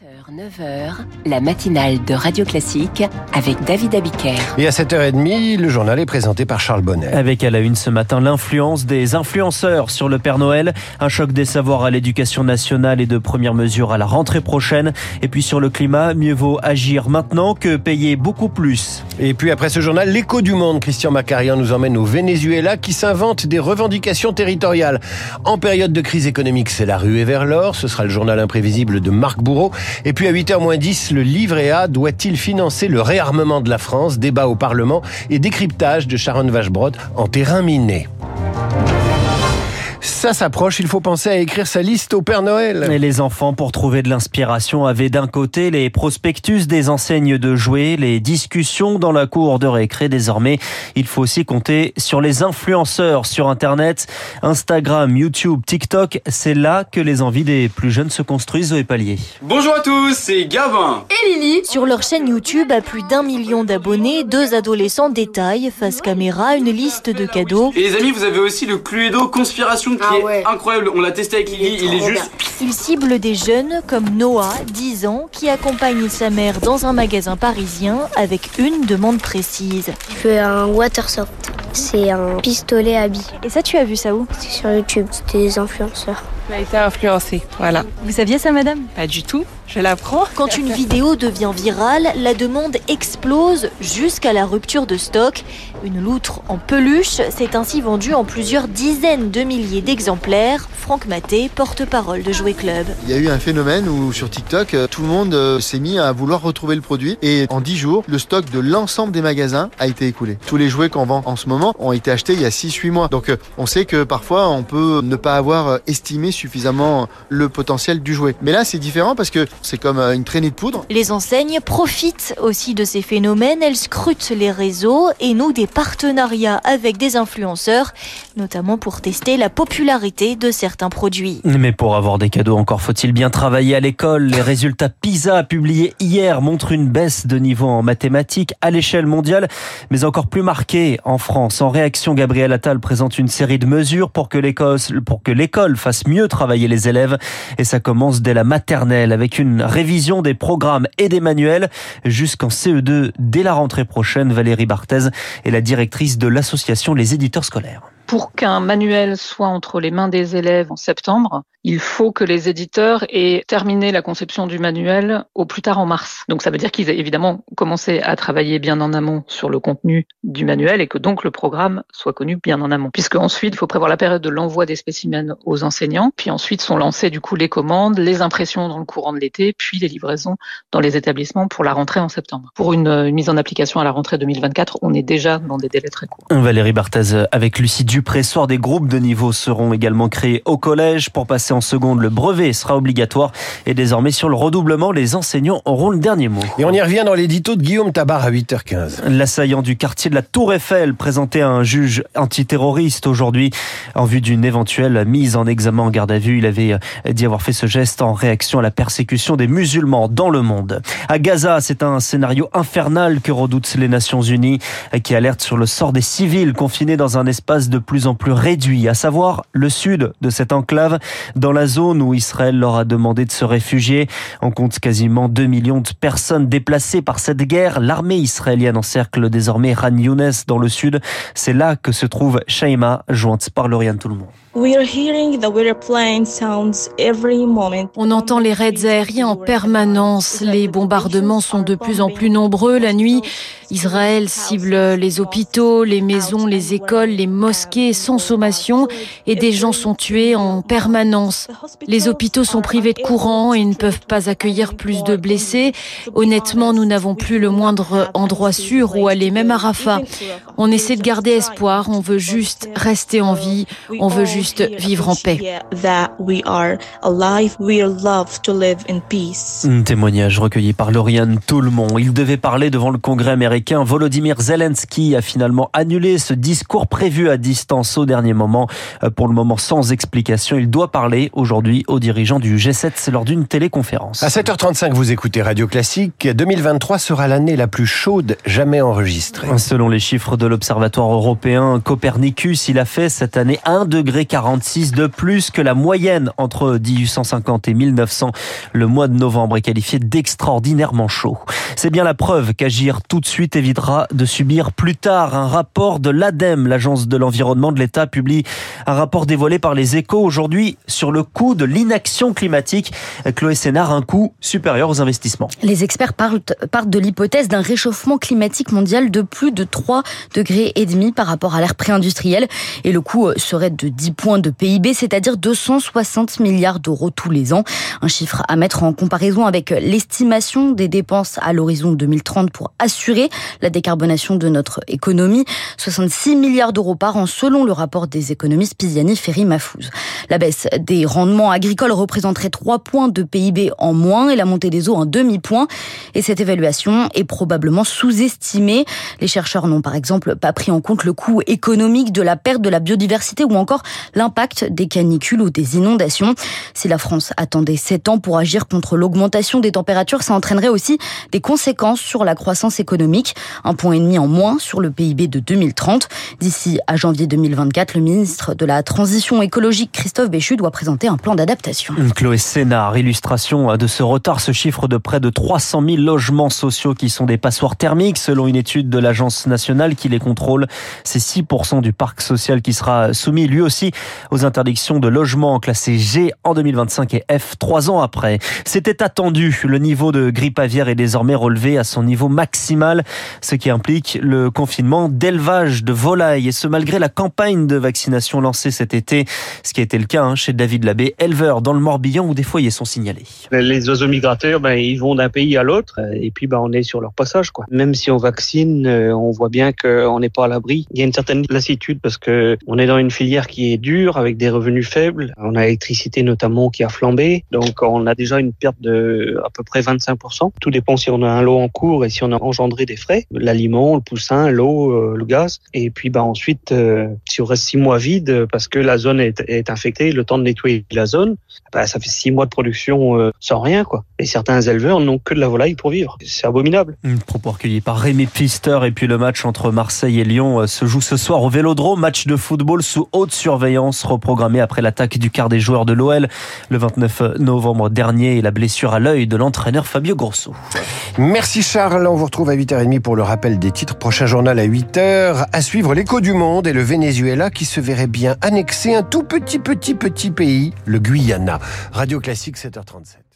9h, la matinale de Radio Classique avec David Abiker. Et à 7h30, le journal est présenté par Charles Bonnet. Avec à la une ce matin l'influence des influenceurs sur le Père Noël, un choc des savoirs à l'éducation nationale et de premières mesures à la rentrée prochaine. Et puis sur le climat, mieux vaut agir maintenant que payer beaucoup plus. Et puis après ce journal, l'écho du monde, Christian Macarian nous emmène au Venezuela qui s'invente des revendications territoriales. En période de crise économique, c'est la ruée vers l'or. Ce sera le journal imprévisible de Marc Bourreau. Et puis à 8h10, le livret A doit-il financer le réarmement de la France? Débat au Parlement et décryptage de Sharon Vachebrod en terrain miné ça s'approche, il faut penser à écrire sa liste au Père Noël. Et les enfants, pour trouver de l'inspiration, avaient d'un côté les prospectus des enseignes de jouets, les discussions dans la cour de récré. Désormais, il faut aussi compter sur les influenceurs sur Internet, Instagram, YouTube, TikTok. C'est là que les envies des plus jeunes se construisent au palier. Bonjour à tous, c'est Gavin. Et Lily. Sur leur chaîne YouTube, à plus d'un million d'abonnés, deux adolescents détaillent face caméra une liste de cadeaux. Et les amis, vous avez aussi le Cluedo Conspiration qui Ah est incroyable. On l'a testé avec Il est Lily, il est juste. Ils ciblent des jeunes comme Noah, 10 ans, qui accompagne sa mère dans un magasin parisien avec une demande précise. Je fais un watersoft. C'est un pistolet à billes. Et ça, tu as vu ça où? C'est sur YouTube. C'était des influenceurs. Tu as été influencé, voilà. Vous saviez ça, madame? Pas du tout, je l'apprends. Quand une vidéo devient virale, la demande explose jusqu'à la rupture de stock. Une loutre en peluche s'est ainsi vendue en plusieurs dizaines de milliers d'exemplaires. Franck Maté, porte-parole de Jouet Club. Il y a eu un phénomène où sur TikTok, euh, tout le monde euh, s'est mis à vouloir retrouver le produit et en 10 jours, le stock de l'ensemble des magasins a été écoulé. Tous les jouets qu'on vend en ce moment ont été achetés il y a 6-8 mois. Donc euh, on sait que parfois on peut ne pas avoir estimé suffisamment le potentiel du jouet. Mais là c'est différent parce que c'est comme euh, une traînée de poudre. Les enseignes profitent aussi de ces phénomènes. Elles scrutent les réseaux et nouent des partenariats avec des influenceurs, notamment pour tester la popularité de certains produits. Mais pour avoir des cadeaux, encore faut-il bien travailler à l'école. Les résultats PISA publiés hier montrent une baisse de niveau en mathématiques à l'échelle mondiale, mais encore plus marquée en France. En réaction, Gabriel Attal présente une série de mesures pour que l'école, pour que l'école fasse mieux travailler les élèves. Et ça commence dès la maternelle avec une révision des programmes et des manuels jusqu'en CE2 dès la rentrée prochaine. Valérie Barthez est la directrice de l'association Les Éditeurs Scolaires. Pour qu'un manuel soit entre les mains des élèves en septembre, il faut que les éditeurs aient terminé la conception du manuel au plus tard en mars. Donc ça veut dire qu'ils aient évidemment commencé à travailler bien en amont sur le contenu du manuel et que donc le programme soit connu bien en amont. Puisque ensuite, il faut prévoir la période de l'envoi des spécimens aux enseignants, puis ensuite sont lancées du coup les commandes, les impressions dans le courant de l'été, puis les livraisons dans les établissements pour la rentrée en septembre. Pour une, mise en application à la rentrée 2024, on est déjà dans des délais très courts. Valérie Barthez avec Lucie Dupré. Soir, des groupes de niveau seront également créés au collège. Pour passer en seconde, le brevet sera obligatoire. Et désormais, sur le redoublement, les enseignants auront le dernier mot. Et on y revient dans l'édito de Guillaume Tabar à 8h15. L'assaillant du quartier de la Tour Eiffel présenté à un juge antiterroriste aujourd'hui en vue d'une éventuelle mise en examen en garde à vue. Il avait euh, dit avoir fait ce geste en réaction à la persécution des musulmans dans le monde. À Gaza, c'est un scénario infernal que redoutent les Nations Unies qui alerte sur le sort des civils confinés dans un espace de plus en plus réduit, à savoir le sud de cette enclave, dans la zone où Israël leur a demandé de se réfugier. On compte quasiment 2 millions de personnes déplacées par cette guerre. L'armée israélienne encercle désormais Khan Younes dans le sud. C'est là que se trouve Shaima, jointe par Lauriane Tout le monde. On entend les raids aériens en permanence. Les bombardements sont de plus en plus nombreux la nuit. Israël cible les hôpitaux, les maisons, les écoles, les mosquées sans sommation et des gens sont tués en permanence. Les hôpitaux sont privés de courant et ne peuvent pas accueillir plus de blessés. Honnêtement, nous n'avons plus le moindre endroit sûr où aller, même à Rafah. On essaie de garder espoir, on veut juste rester en vie, on veut juste vivre en paix. Un témoignage recueilli par Lauriane Toulmont. Il devait parler devant le Congrès américain. Volodymyr Zelensky a finalement annulé ce discours prévu à distance au dernier moment. Euh, Pour le moment, sans explication, il doit parler aujourd'hui aux dirigeants du G7 lors d'une téléconférence. À 7h35, vous écoutez Radio Classique. 2023 sera l'année la plus chaude jamais enregistrée. Selon les chiffres de l'Observatoire européen Copernicus, il a fait cette année 1 degré 46 de plus que la moyenne entre 1850 et 1900. Le mois de novembre est qualifié d'extraordinairement chaud. C'est bien la preuve qu'agir tout de suite évitera de subir plus tard un rapport de l'ADEME, l'agence de l'environnement de l'État, publie un rapport dévoilé par les échos aujourd'hui sur le coût de l'inaction climatique. Chloé Sénard, un coût supérieur aux investissements. Les experts partent, de l'hypothèse d'un réchauffement climatique mondial de plus de 3 degrés et demi par rapport à l'ère pré-industrielle et le coût serait de 10 points de PIB, c'est-à-dire 260 milliards d'euros tous les ans. Un chiffre à mettre en comparaison avec l'estimation des dépenses à l'horizon 2030 pour assurer la décarbonation de notre économie. 66 milliards d'euros par an selon le rapport des économistes Pisiani, Ferry, Mafouz. La baisse des rendements agricoles représenterait 3 points de PIB en moins et la montée des eaux un demi-point. Et cette évaluation est probablement sous-estimée. Les chercheurs n'ont par exemple pas pris en compte le coût économique de la perte de la biodiversité ou encore l'impact des canicules ou des inondations. Si la France attendait 7 ans pour agir contre l'augmentation des températures, ça entraînerait aussi des conséquences sur la croissance économique. Un point et demi en moins sur le PIB de 2030. D'ici à janvier 2024, le ministre de la Transition écologique, Christophe Béchu, doit présenter un plan d'adaptation. Chloé Sénard, illustration de ce retard, ce chiffre de près de 300 000 logements sociaux qui sont des passoires thermiques, selon une étude de l'Agence nationale qui les contrôle. C'est 6% du parc social qui sera soumis lui aussi aux interdictions de logements classés G en 2025 et F trois ans après. C'était attendu. Le niveau de grippe aviaire est désormais relevé à son niveau maximal, ce qui implique le confinement d'élevage de volailles. Et ce, malgré la campagne de vaccination lancée cet été, ce qui a été le cas hein, chez David Labbé, éleveur dans le Morbihan où des foyers sont signalés. Les oiseaux migrateurs, ben, ils vont d'un pays à l'autre et puis ben, on est sur leur passage. Quoi. Même si on vaccine, euh, on voit bien qu'on n'est pas à l'abri. Il y a une certaine lassitude parce que on est dans une filière qui est dure avec des revenus faibles. On a l'électricité notamment qui a flambé. Donc on a déjà une perte de à peu près 25%. Tout dépend si on a un lot en cours et si on a engendré des frais, l'aliment, le poussin, l'eau, euh, le gaz. Et puis bah ensuite, euh, si on reste six mois vide parce que la zone est, infectée, le temps de nettoyer la zone, bah, ça fait six mois de production euh, sans rien quoi. Et certains éleveurs n'ont que de la volaille pour vivre. C'est abominable. Une propos recueilli par Rémi Pister et puis le match entre Marseille et Lyon se joue ce soir au Vélodrome. Match de football sous haute surveillance reprogrammé après l'attaque du quart des joueurs de l'OL le 29 novembre dernier et la blessure à l'œil de l'entraîneur Fabio Grosso. Merci Charles, on vous retrouve à 8h30 pour le rappel des titres. Prochain journal à 8h. À suivre l'écho du monde et le Venezuela qui se verrait bien annexer un tout petit petit petit pays, le Guyana. Radio Classique 7h37.